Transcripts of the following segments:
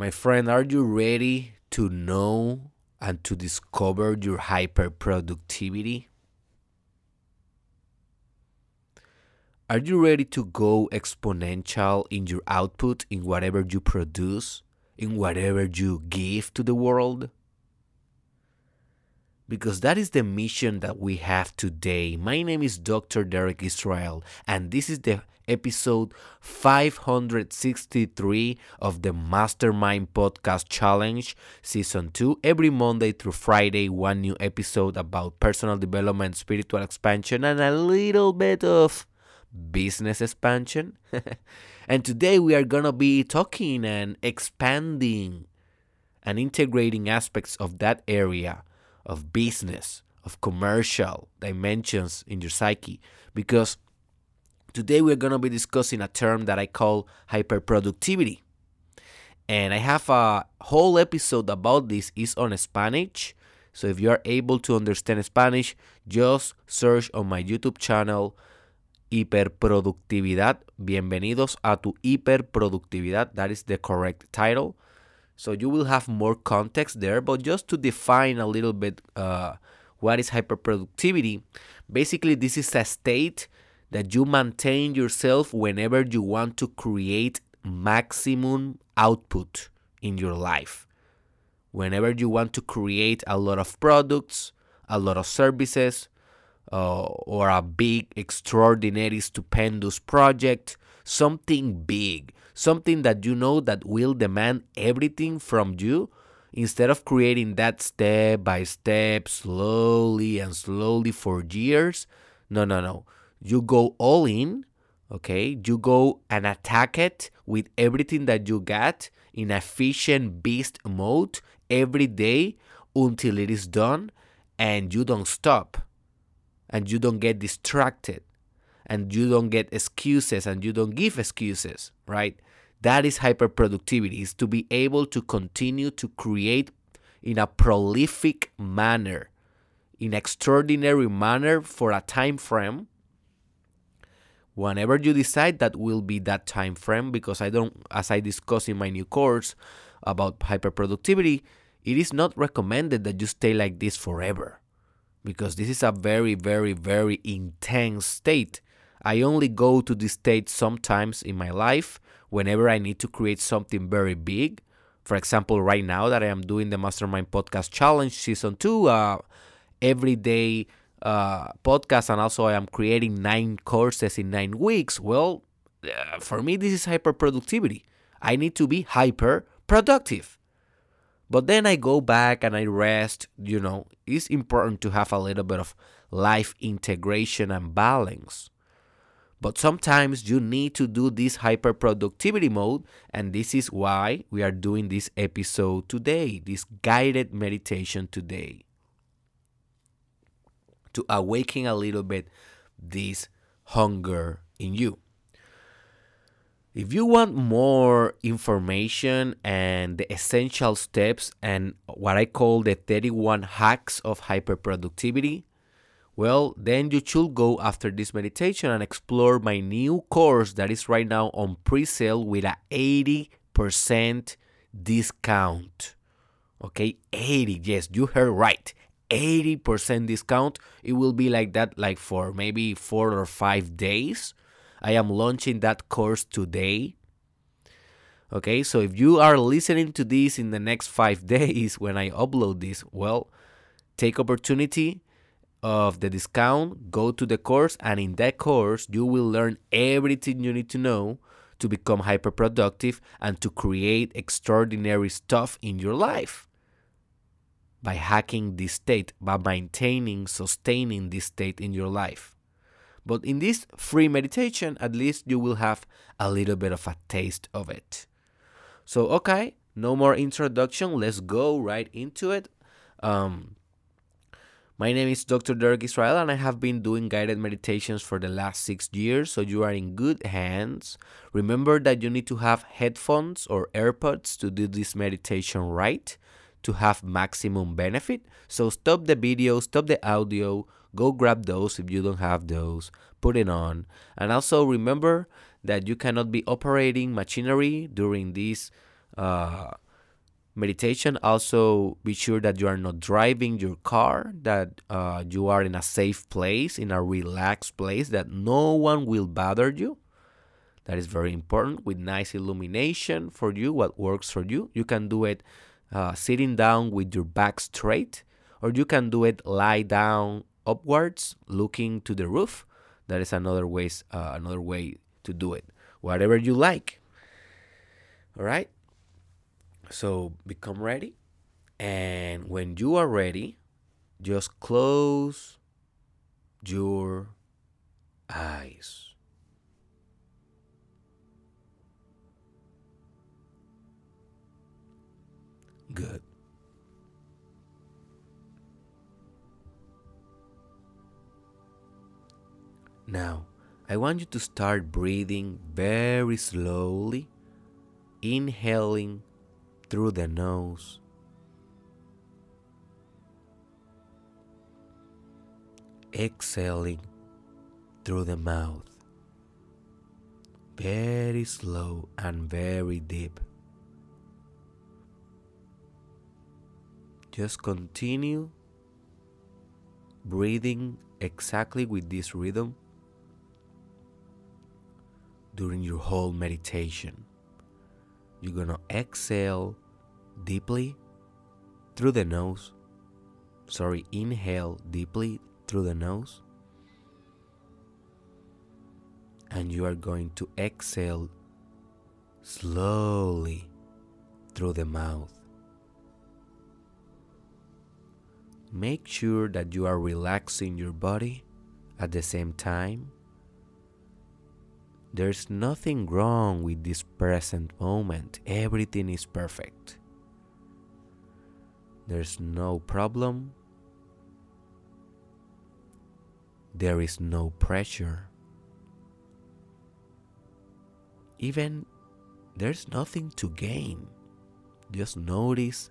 My friend, are you ready to know and to discover your hyperproductivity? Are you ready to go exponential in your output, in whatever you produce, in whatever you give to the world? Because that is the mission that we have today. My name is Dr. Derek Israel, and this is the episode 563 of the Mastermind Podcast Challenge, Season 2. Every Monday through Friday, one new episode about personal development, spiritual expansion, and a little bit of business expansion. and today we are going to be talking and expanding and integrating aspects of that area of business, of commercial dimensions in your psyche because Today we're going to be discussing a term that I call hyperproductivity. And I have a whole episode about this is on Spanish. So if you are able to understand Spanish, just search on my YouTube channel Hiperproductividad. Bienvenidos a tu hiperproductividad. That is the correct title. So you will have more context there, but just to define a little bit uh, what is hyperproductivity, basically this is a state that you maintain yourself whenever you want to create maximum output in your life. Whenever you want to create a lot of products, a lot of services, uh, or a big, extraordinary, stupendous project, something big, something that you know that will demand everything from you, instead of creating that step by step, slowly and slowly for years. No, no, no you go all in, okay? You go and attack it with everything that you got in efficient beast mode every day until it is done and you don't stop and you don't get distracted and you don't get excuses and you don't give excuses, right? That is hyperproductivity, is to be able to continue to create in a prolific manner, in extraordinary manner for a time frame. Whenever you decide that will be that time frame because i don't as i discuss in my new course about hyperproductivity it is not recommended that you stay like this forever because this is a very very very intense state. I only go to this state sometimes in my life whenever i need to create something very big for example right now that i am doing the mastermind podcast challenge season 2 uh, every day uh, podcast and also I am creating nine courses in nine weeks. Well, uh, for me, this is hyper productivity. I need to be hyper productive. But then I go back and I rest. You know, it's important to have a little bit of life integration and balance. But sometimes you need to do this hyper productivity mode, and this is why we are doing this episode today, this guided meditation today to awaken a little bit this hunger in you. If you want more information and the essential steps and what I call the 31 hacks of hyperproductivity, well, then you should go after this meditation and explore my new course that is right now on pre sale with a 80% discount. Okay, 80, yes, you heard right. 80% discount. It will be like that like for maybe 4 or 5 days. I am launching that course today. Okay, so if you are listening to this in the next 5 days when I upload this, well, take opportunity of the discount, go to the course and in that course you will learn everything you need to know to become hyper productive and to create extraordinary stuff in your life by hacking this state, by maintaining, sustaining this state in your life. But in this free meditation, at least you will have a little bit of a taste of it. So, okay, no more introduction. Let's go right into it. Um, my name is Dr. Derek Israel, and I have been doing guided meditations for the last six years, so you are in good hands. Remember that you need to have headphones or AirPods to do this meditation right to have maximum benefit. So stop the video, stop the audio, go grab those if you don't have those, put it on. And also remember that you cannot be operating machinery during this uh, meditation. Also be sure that you are not driving your car that uh, you are in a safe place in a relaxed place that no one will bother you. That is very important with nice illumination for you what works for you. You can do it uh, sitting down with your back straight or you can do it lie down upwards looking to the roof. That is another ways uh, another way to do it. Whatever you like. All right so become ready. And when you are ready, just close your eyes. Good. Now, I want you to start breathing very slowly, inhaling through the nose. Exhaling through the mouth. Very slow and very deep. Just continue breathing exactly with this rhythm during your whole meditation. You're gonna exhale deeply through the nose. Sorry, inhale deeply through the nose. And you are going to exhale slowly through the mouth. Make sure that you are relaxing your body at the same time there's nothing wrong with this present moment. Everything is perfect. There's no problem. There is no pressure. Even there's nothing to gain. Just notice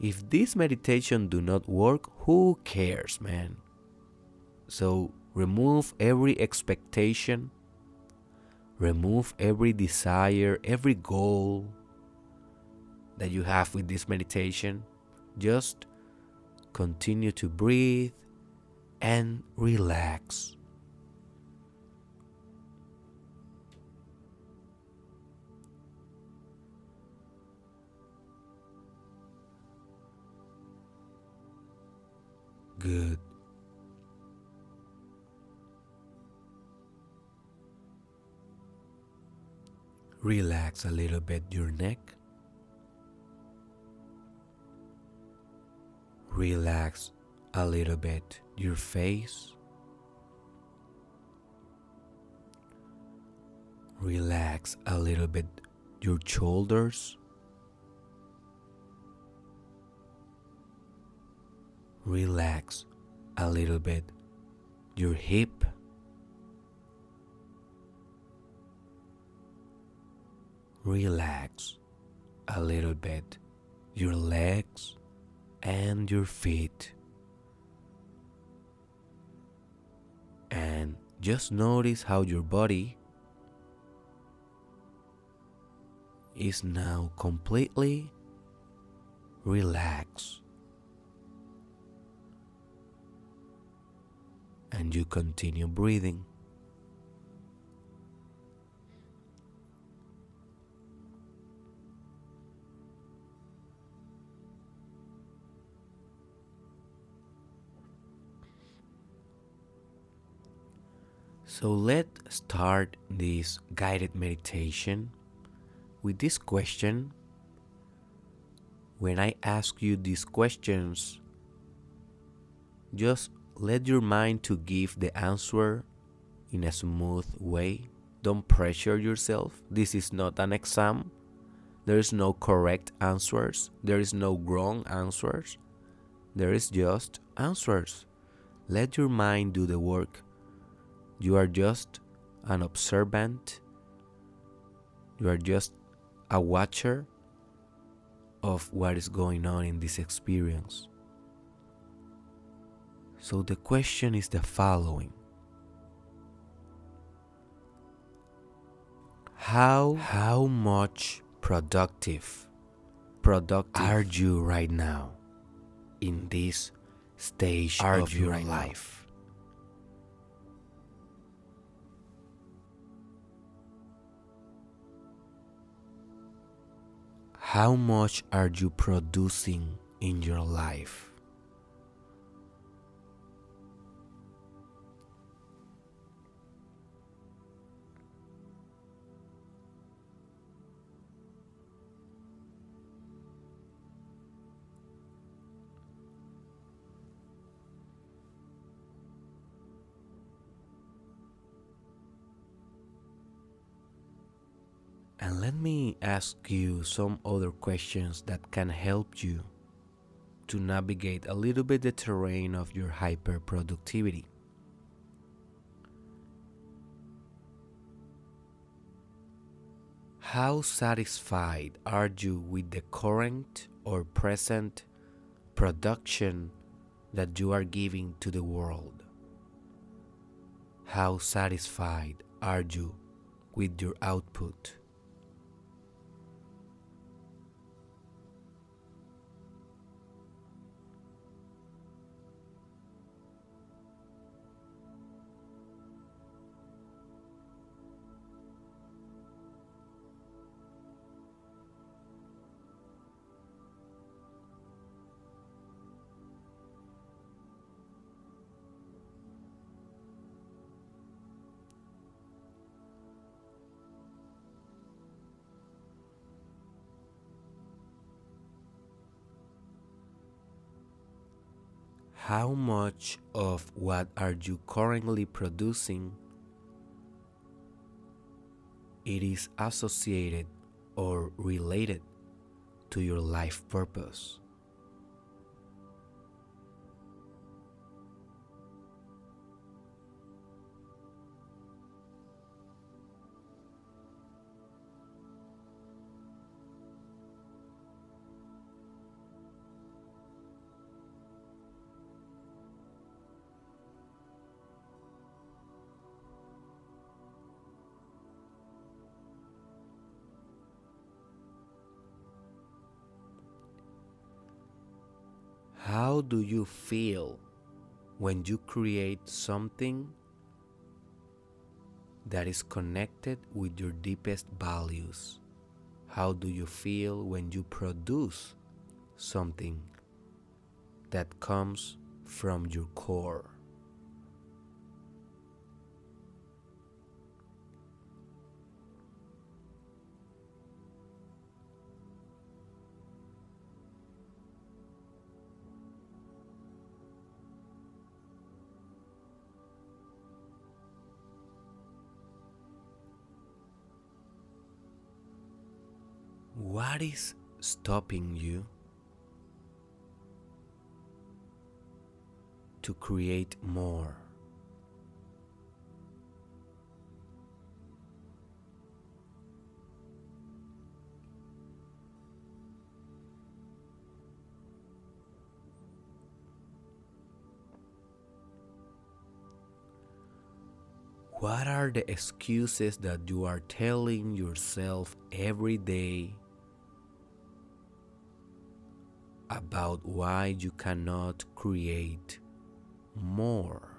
if this meditation do not work, who cares, man? So remove every expectation remove every desire, every goal that you have with this meditation. Just continue to breathe and relax. Good. Relax a little bit your neck. Relax a little bit your face. Relax a little bit your shoulders. Relax a little bit your hip. Relax a little bit your legs and your feet. And just notice how your body is now completely relaxed. And you continue breathing. So let's start this guided meditation with this question. When I ask you these questions, just let your mind to give the answer in a smooth way. Don't pressure yourself. This is not an exam. There is no correct answers. There is no wrong answers. There is just answers. Let your mind do the work. You are just an observant. You are just a watcher of what is going on in this experience. So the question is the following How, how much productive productive are you right now in this stage Are of you your right now? How much are you producing in your life? Me ask you some other questions that can help you to navigate a little bit the terrain of your hyperproductivity. How satisfied are you with the current or present production that you are giving to the world? How satisfied are you with your output? How much of what are you currently producing it is associated or related to your life purpose? Do you feel when you create something that is connected with your deepest values? How do you feel when you produce something that comes from your core? What is stopping you to create more? What are the excuses that you are telling yourself every day about why you cannot create more?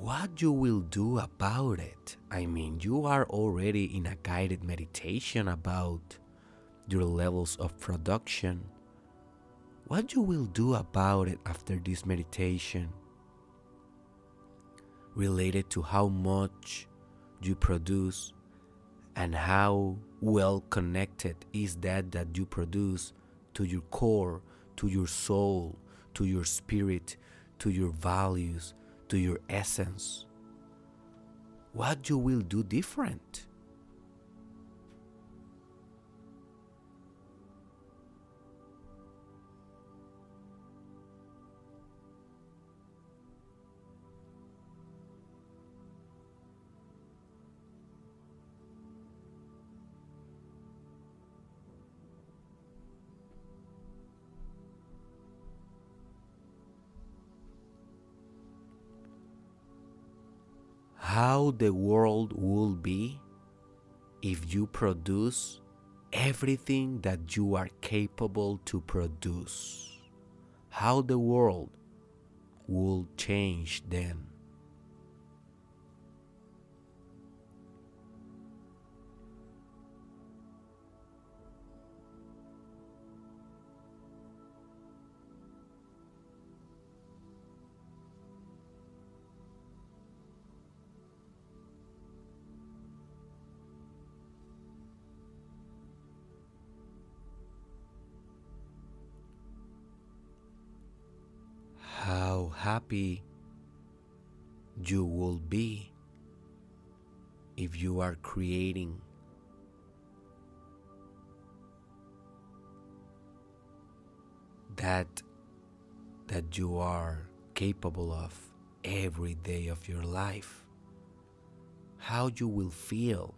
what you will do about it. I mean, you are already in a guided meditation about your levels of production. What you will do about it after this meditation related to how much you produce and how well connected is that that you produce to your core, to your soul, to your spirit, to your values, to your essence. What you will do different? How the world will be if you produce everything that you are capable to produce. How the world will change then. Happy you will be. If you are creating that that you are capable of every day of your life how you will feel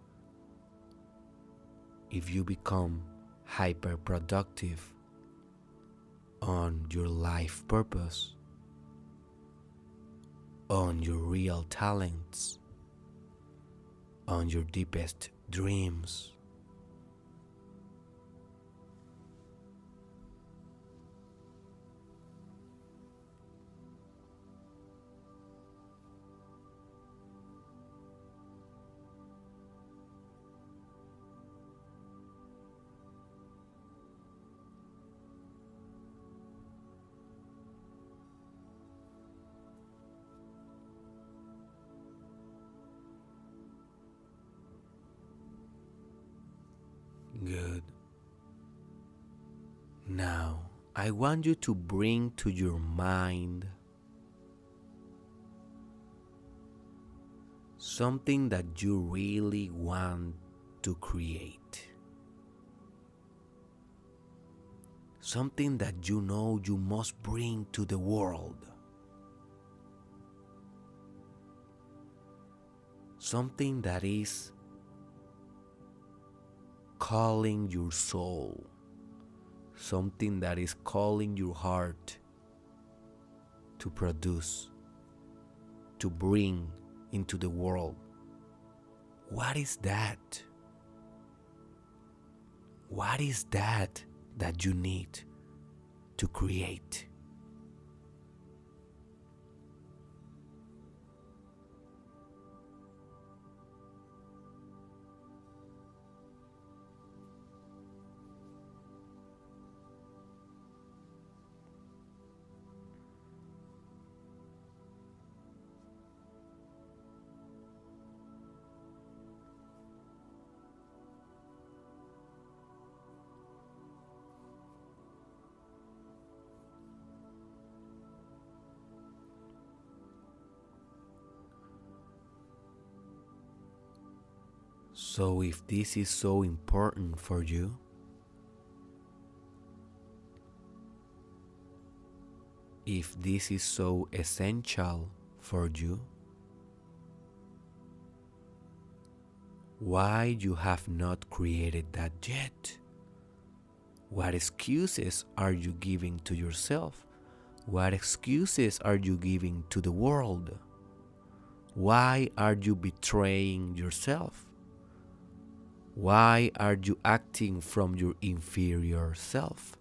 if you become hyper productive on your life purpose on your real talents, on your deepest dreams. I want you to bring to your mind something that you really want to create. Something that you know you must bring to the world. Something that is calling your soul, something that is calling your heart to produce, to bring into the world. What is that? What is that that you need to create? So, if this is so important for you, if this is so essential for you, why you have not created that yet? What excuses are you giving to yourself? What excuses are you giving to the world? Why are you betraying yourself? Why are you acting from your inferior self?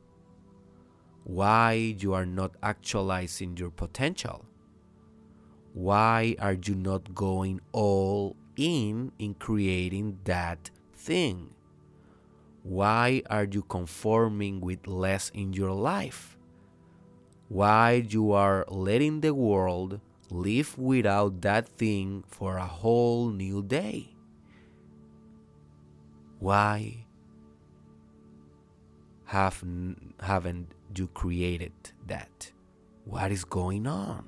Why you are not actualizing your potential? Why are you not going all in in creating that thing? Why are you conforming with less in your life? Why you are letting the world live without that thing for a whole new day? Why have, haven't you created that? What is going on?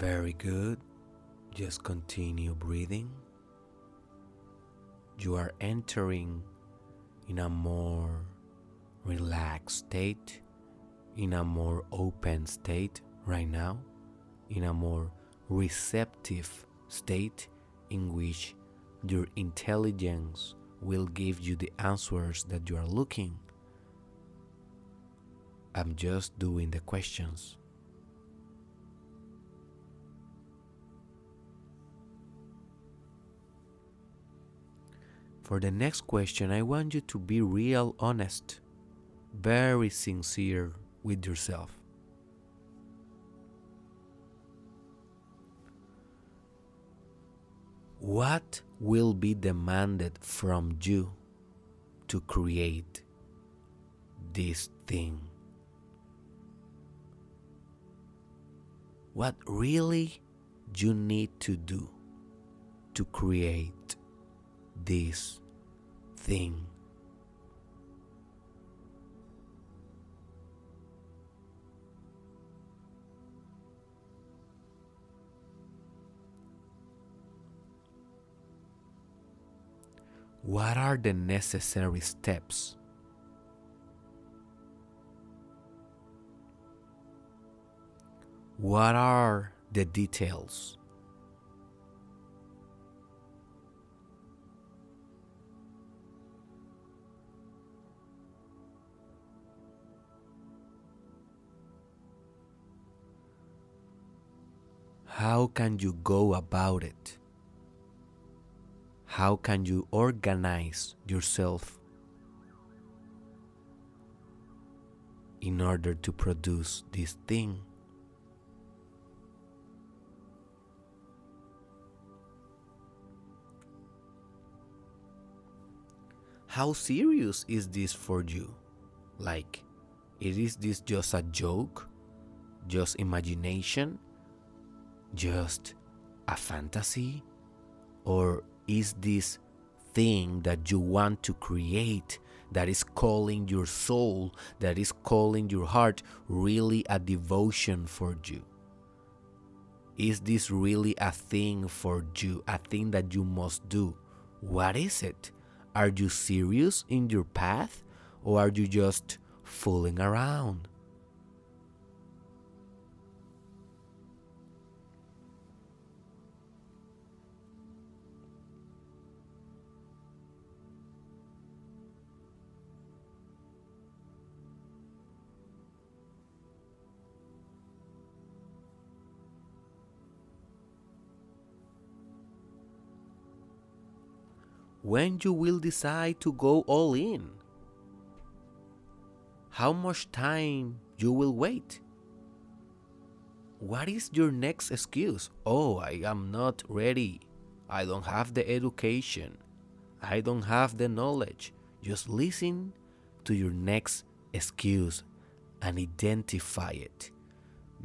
Very good. Just continue breathing. You are entering in a more relaxed state, in a more open state right now, in a more receptive state in which your intelligence will give you the answers that you are looking. I'm just doing the questions. For the next question, I want you to be real honest, very sincere with yourself. What will be demanded from you to create this thing? What really you need to do to create this thing? What are the necessary steps? What are the details? How can you go about it? How can you organize yourself in order to produce this thing? How serious is this for you? Like, is this just a joke? Just imagination? Just a fantasy? Or is this thing that you want to create that is calling your soul, that is calling your heart, really a devotion for you? Is this really a thing for you, a thing that you must do? What is it? Are you serious in your path or are you just fooling around? When you will decide to go all in? How much time you will wait? What is your next excuse? Oh i am not ready. I don't have the education. I don't have the knowledge. Just listen to your next excuse and identify it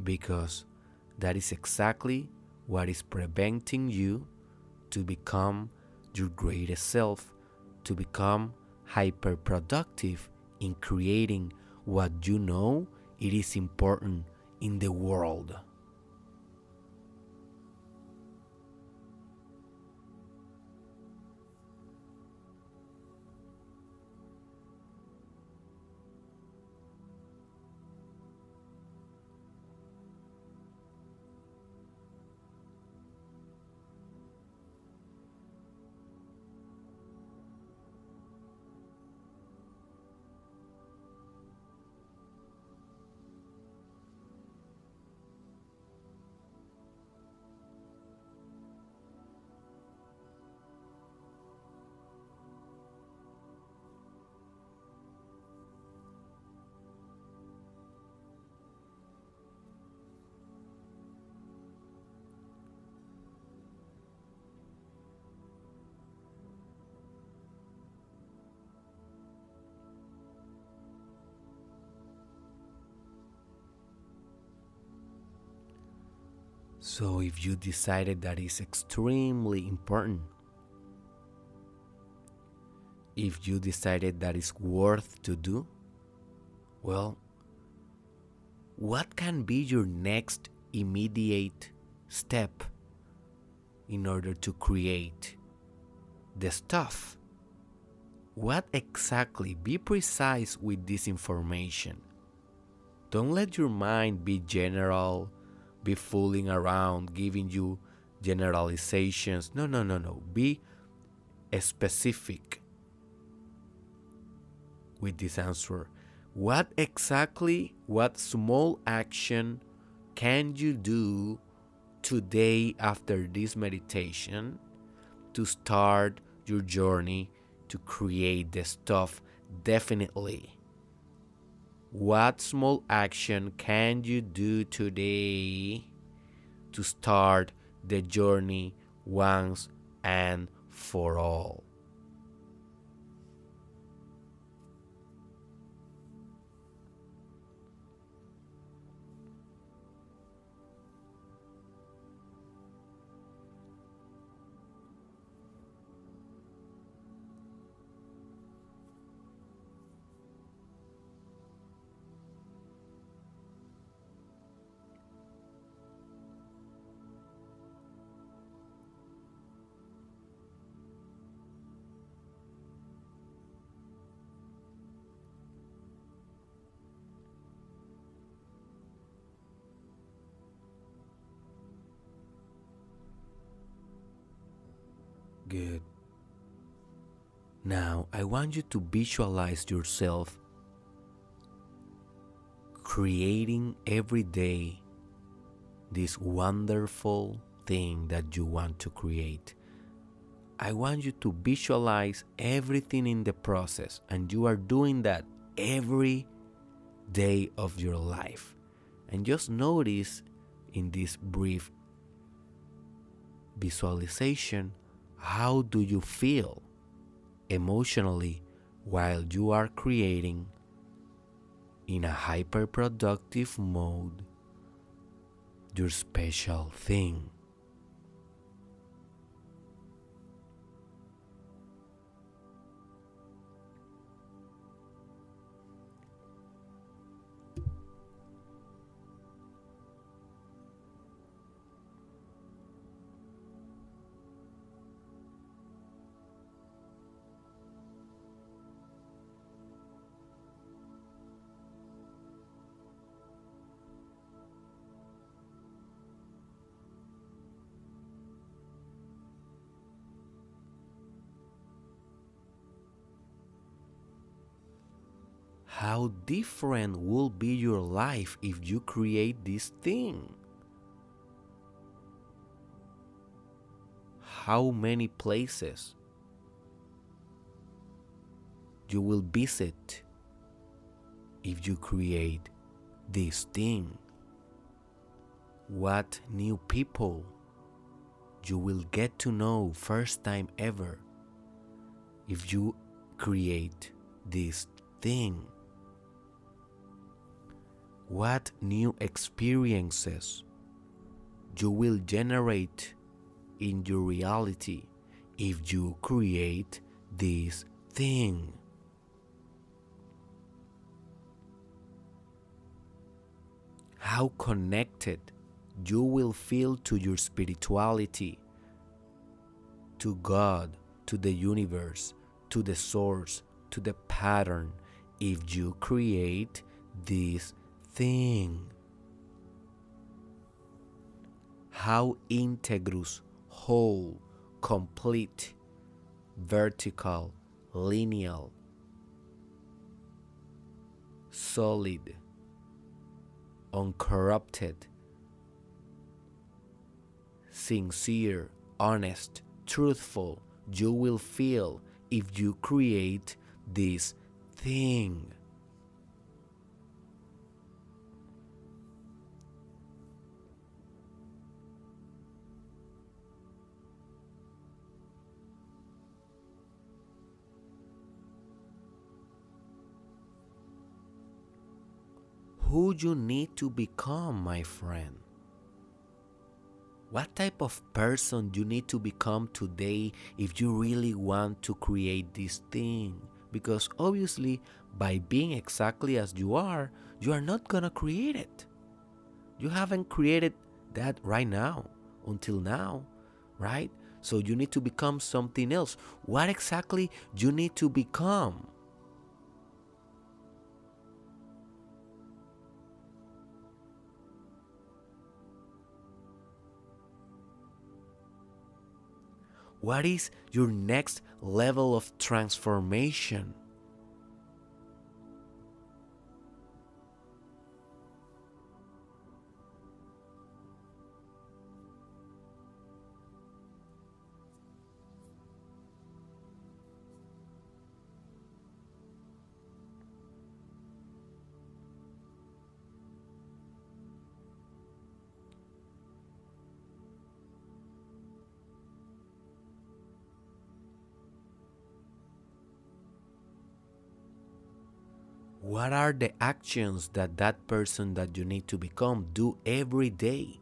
because that is exactly what is preventing you to become your greatest self to become hyper productive in creating what you know it is important in the world. So, if you decided that is extremely important, if you decided that is worth to do, well, what can be your next immediate step in order to create the stuff. What exactly? Be precise with this information. Don't let your mind be general, be fooling around, giving you generalizations. No, no, no, no. Be specific with this answer. What exactly, what small action can you do today after this meditation to start your journey to create the stuff definitely? What small action can you do today to start the journey once and for all? Good. Now, I want you to visualize yourself creating every day this wonderful thing that you want to create. I want you to visualize everything in the process, and you are doing that every day of your life. And just notice in this brief visualization how do you feel emotionally while you are creating in a hyper productive mode your special thing. How different will be your life if you create this thing? How many places you will visit if you create this thing? What new people you will get to know first time ever if you create this thing? What new experiences you will generate in your reality if you create this thing. How connected you will feel to your spirituality, to God, to the universe, to the source, to the pattern if you create this thing. How integrous, whole, complete, vertical, lineal, solid, uncorrupted, sincere, honest, truthful you will feel if you create this thing. Who you need to become, my friend. What type of person you need to become today if you really want to create this thing? Because obviously, by being exactly as you are, you are not gonna create it. You haven't created that right now. until now, right? So you need to become something else. What exactly you need to become? What is your next level of transformation? What are the actions that that person that you need to become do every day?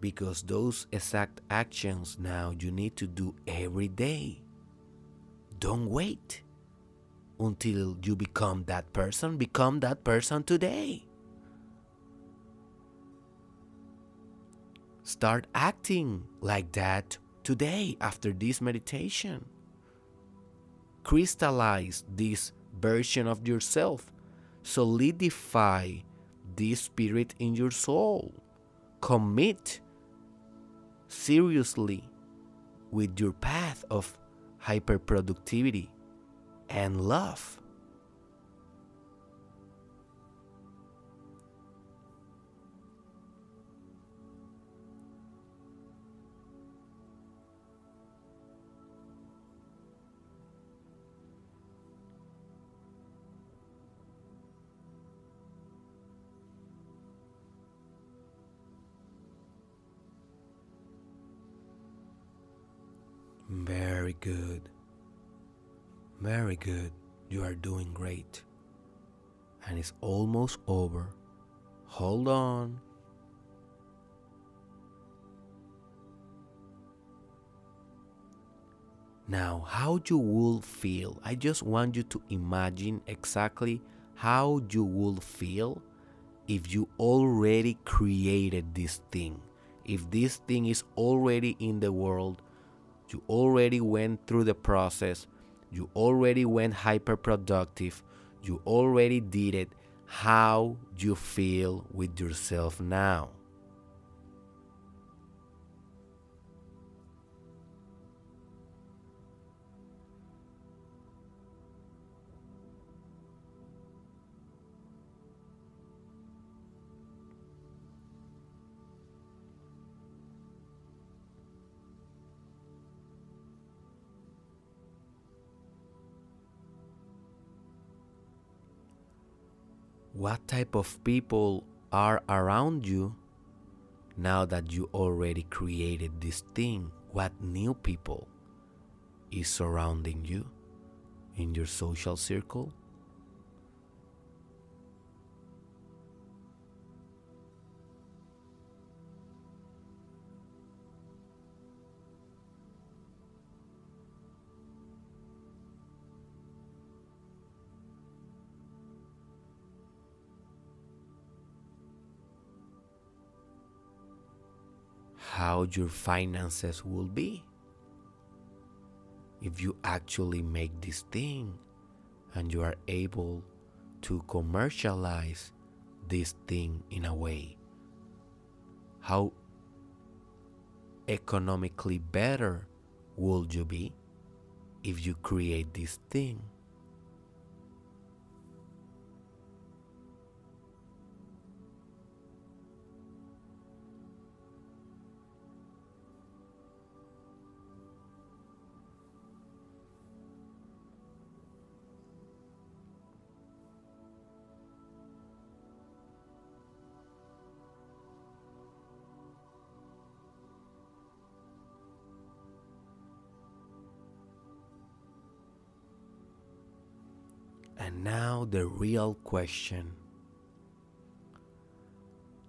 Because those exact actions now you need to do every day. Don't wait until you become that person. Become that person today. Start acting like that today after this meditation crystallize this version of yourself, solidify this spirit in your soul, commit seriously with your path of hyperproductivity and love. Very good. Very good. You are doing great. And it's almost over. Hold on. Now, how you will feel? I just want you to imagine exactly how you will feel if you already created this thing. If this thing is already in the world you already went through the process. You already went hyper productive. You already did it. How do you feel with yourself now? What type of people are around you now that you already created this thing? What new people is surrounding you in your social circle how your finances will be. If you actually make this thing and you are able to commercialize this thing in a way how economically better would you be if you create this thing now the real question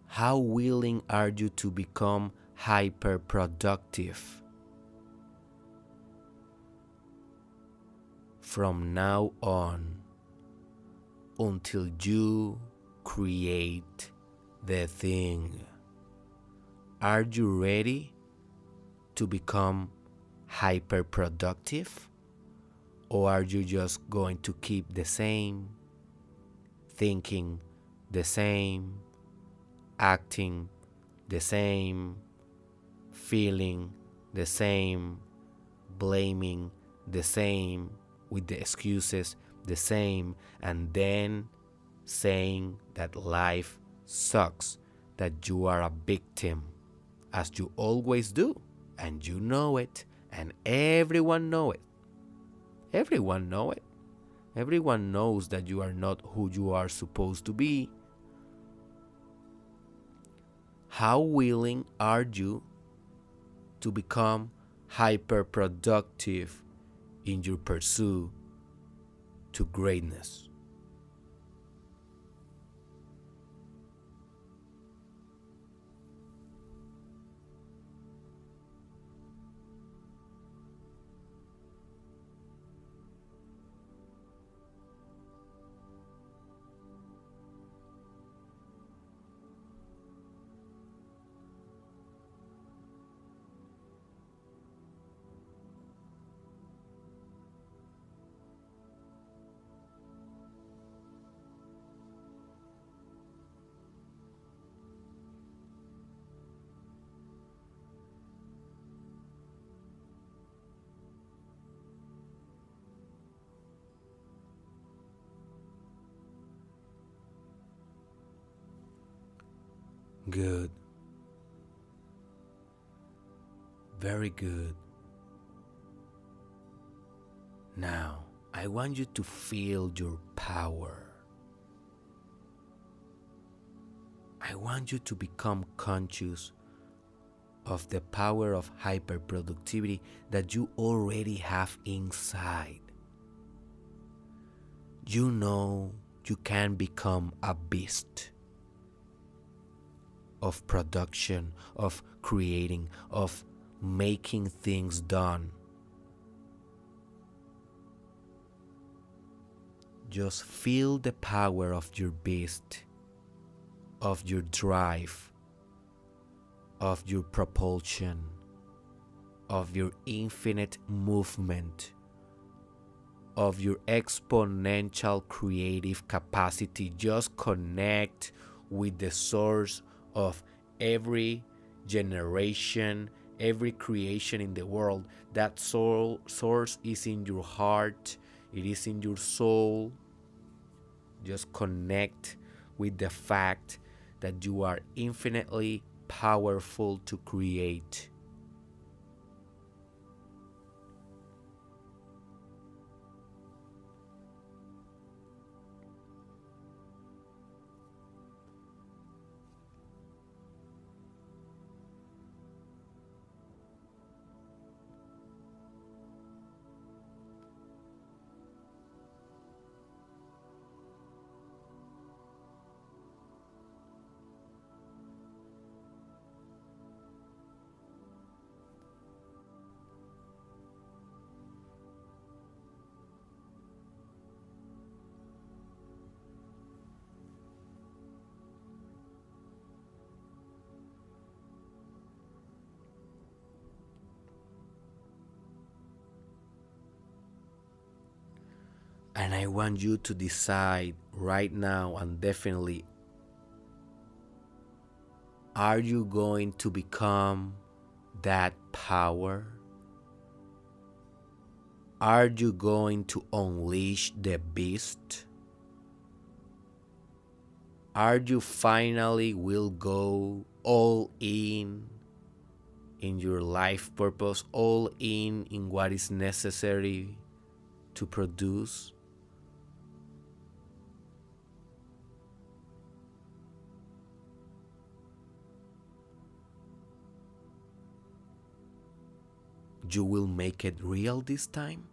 How willing are you to become hyper productive? From now on until you create the thing. Are you ready to become hyper productive? Or are you just going to keep the same, thinking the same, acting the same, feeling the same, blaming the same, with the excuses the same, and then saying that life sucks, that you are a victim, as you always do, and you know it, and everyone know it. Everyone know it. Everyone knows that you are not who you are supposed to be. How willing are you to become hyper productive in your pursuit to greatness? Good. Very good. Now, I want you to feel your power. I want you to become conscious of the power of hyperproductivity that you already have inside. You know you can become a beast of production, of creating, of making things done. Just feel the power of your beast, of your drive, of your propulsion, of your infinite movement, of your exponential creative capacity. Just connect with the source of every generation, every creation in the world. That soul source is in your heart, it is in your soul. Just connect with the fact that you are infinitely powerful to create. Want you to decide right now and definitely are you going to become that power? Are you going to unleash the beast? Are you finally will go all in in your life purpose, all in in what is necessary to produce? You will make it real this time?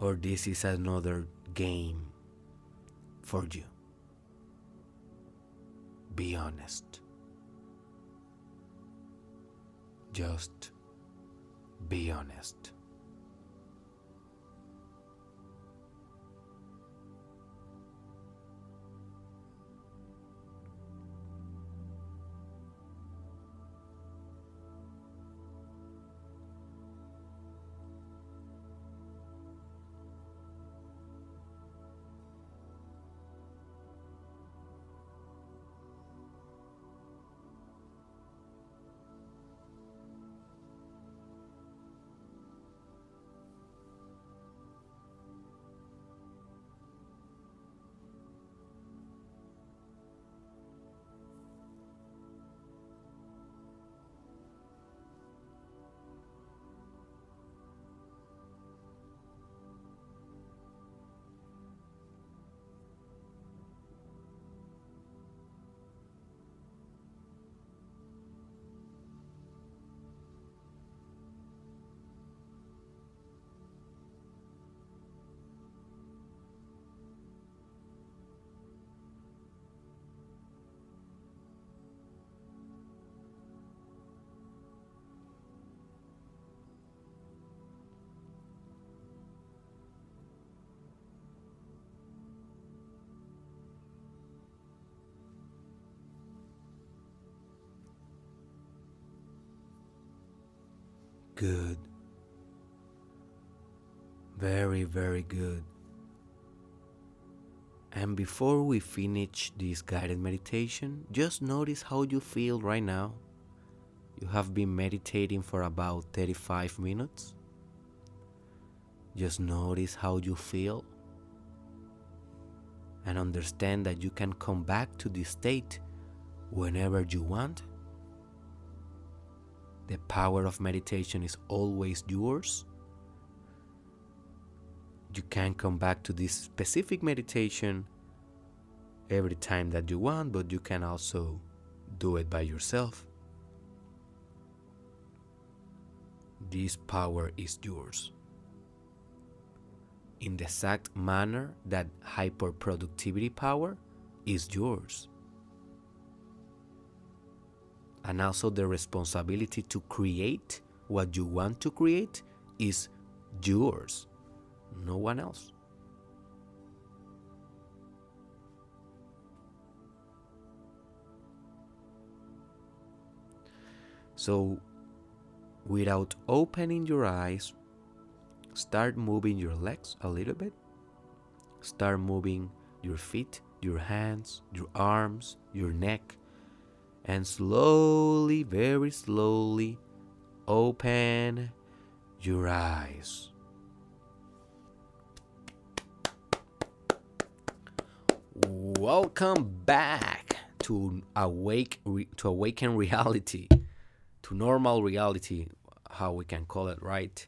Or this is another game for you? Be honest. Just be honest. Good. Very, very good. And before we finish this guided meditation, just notice how you feel right now. You have been meditating for about 35 minutes. Just notice how you feel and understand that you can come back to this state whenever you want. The power of meditation is always yours. You can come back to this specific meditation every time that you want, but you can also do it by yourself. This power is yours. In the exact manner that hyperproductivity power is yours. And also, the responsibility to create what you want to create is yours, no one else. So, without opening your eyes, start moving your legs a little bit. Start moving your feet, your hands, your arms, your neck, and slowly, very slowly, open your eyes. Welcome back to awake to awaken reality to normal reality, how we can call it, right?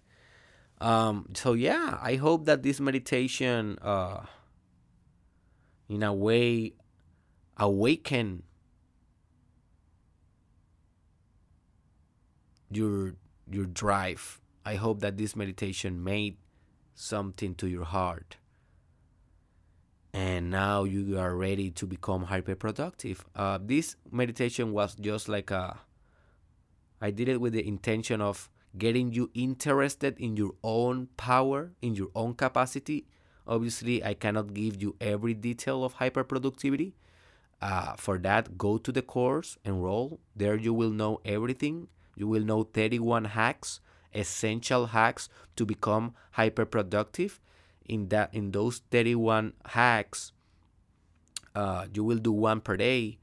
Um, so yeah, I hope that this meditation, uh, in a way, awaken your your drive. I hope that this meditation made something to your heart. And now you are ready to become hyper productive. Uh, this meditation was just like a I did it with the intention of getting you interested in your own power, in your own capacity. Obviously, I cannot give you every detail of hyperproductivity. Uh, for that, go to the course, enroll. There you will know everything. You will know 31 hacks, essential hacks to become hyperproductive. In that, in those 31 hacks, uh, you will do one per day,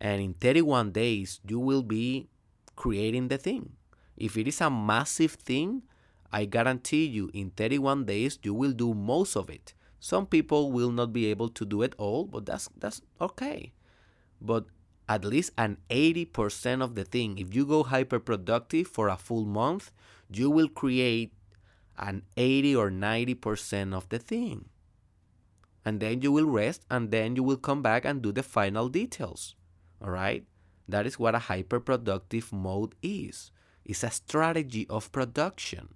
and in 31 days, you will be creating the thing. If it is a massive thing, I guarantee you in 31 days you will do most of it. Some people will not be able to do it all, but that's that's okay. But at least an 80% of the thing, if you go hyper productive for a full month, you will create an 80 or 90% of the thing. And then you will rest and then you will come back and do the final details. All right? That is what a hyperproductive mode is. It's a strategy of production.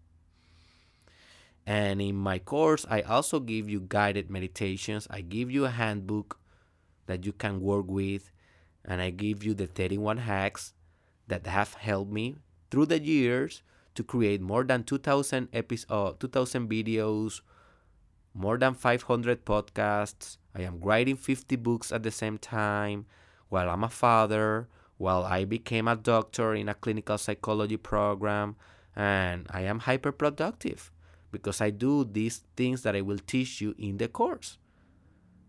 And in my course, I also give you guided meditations. I give you a handbook that you can work with, and I give you the 31 hacks that have helped me through the years to create more than 2,000 episodes, uh, 2,000 videos, more than 500 podcasts. I am writing 50 books at the same time while I'm a father, while I became a doctor in a clinical psychology program, and I am hyper productive because I do these things that I will teach you in the course.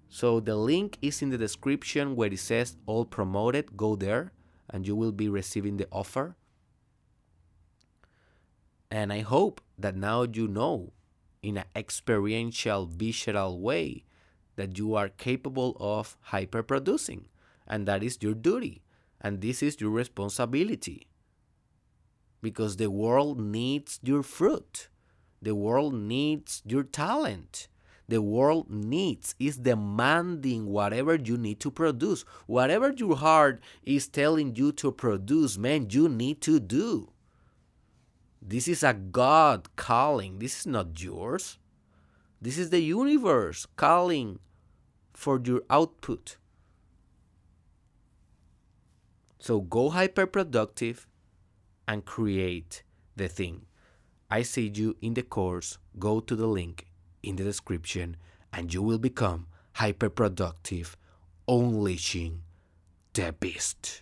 So the link is in the description where it says all promoted. Go there and you will be receiving the offer. And I hope that now you know in an experiential, visceral way that you are capable of hyper producing. And that is your duty. And this is your responsibility. Because the world needs your fruit. The world needs your talent. The world needs, is demanding whatever you need to produce. Whatever your heart is telling you to produce, man, you need to do. This is a God calling. This is not yours. This is the universe calling for your output. So go hyper productive and create the thing. I see you in the course. Go to the link in the description and you will become hyper productive, unleashing the beast.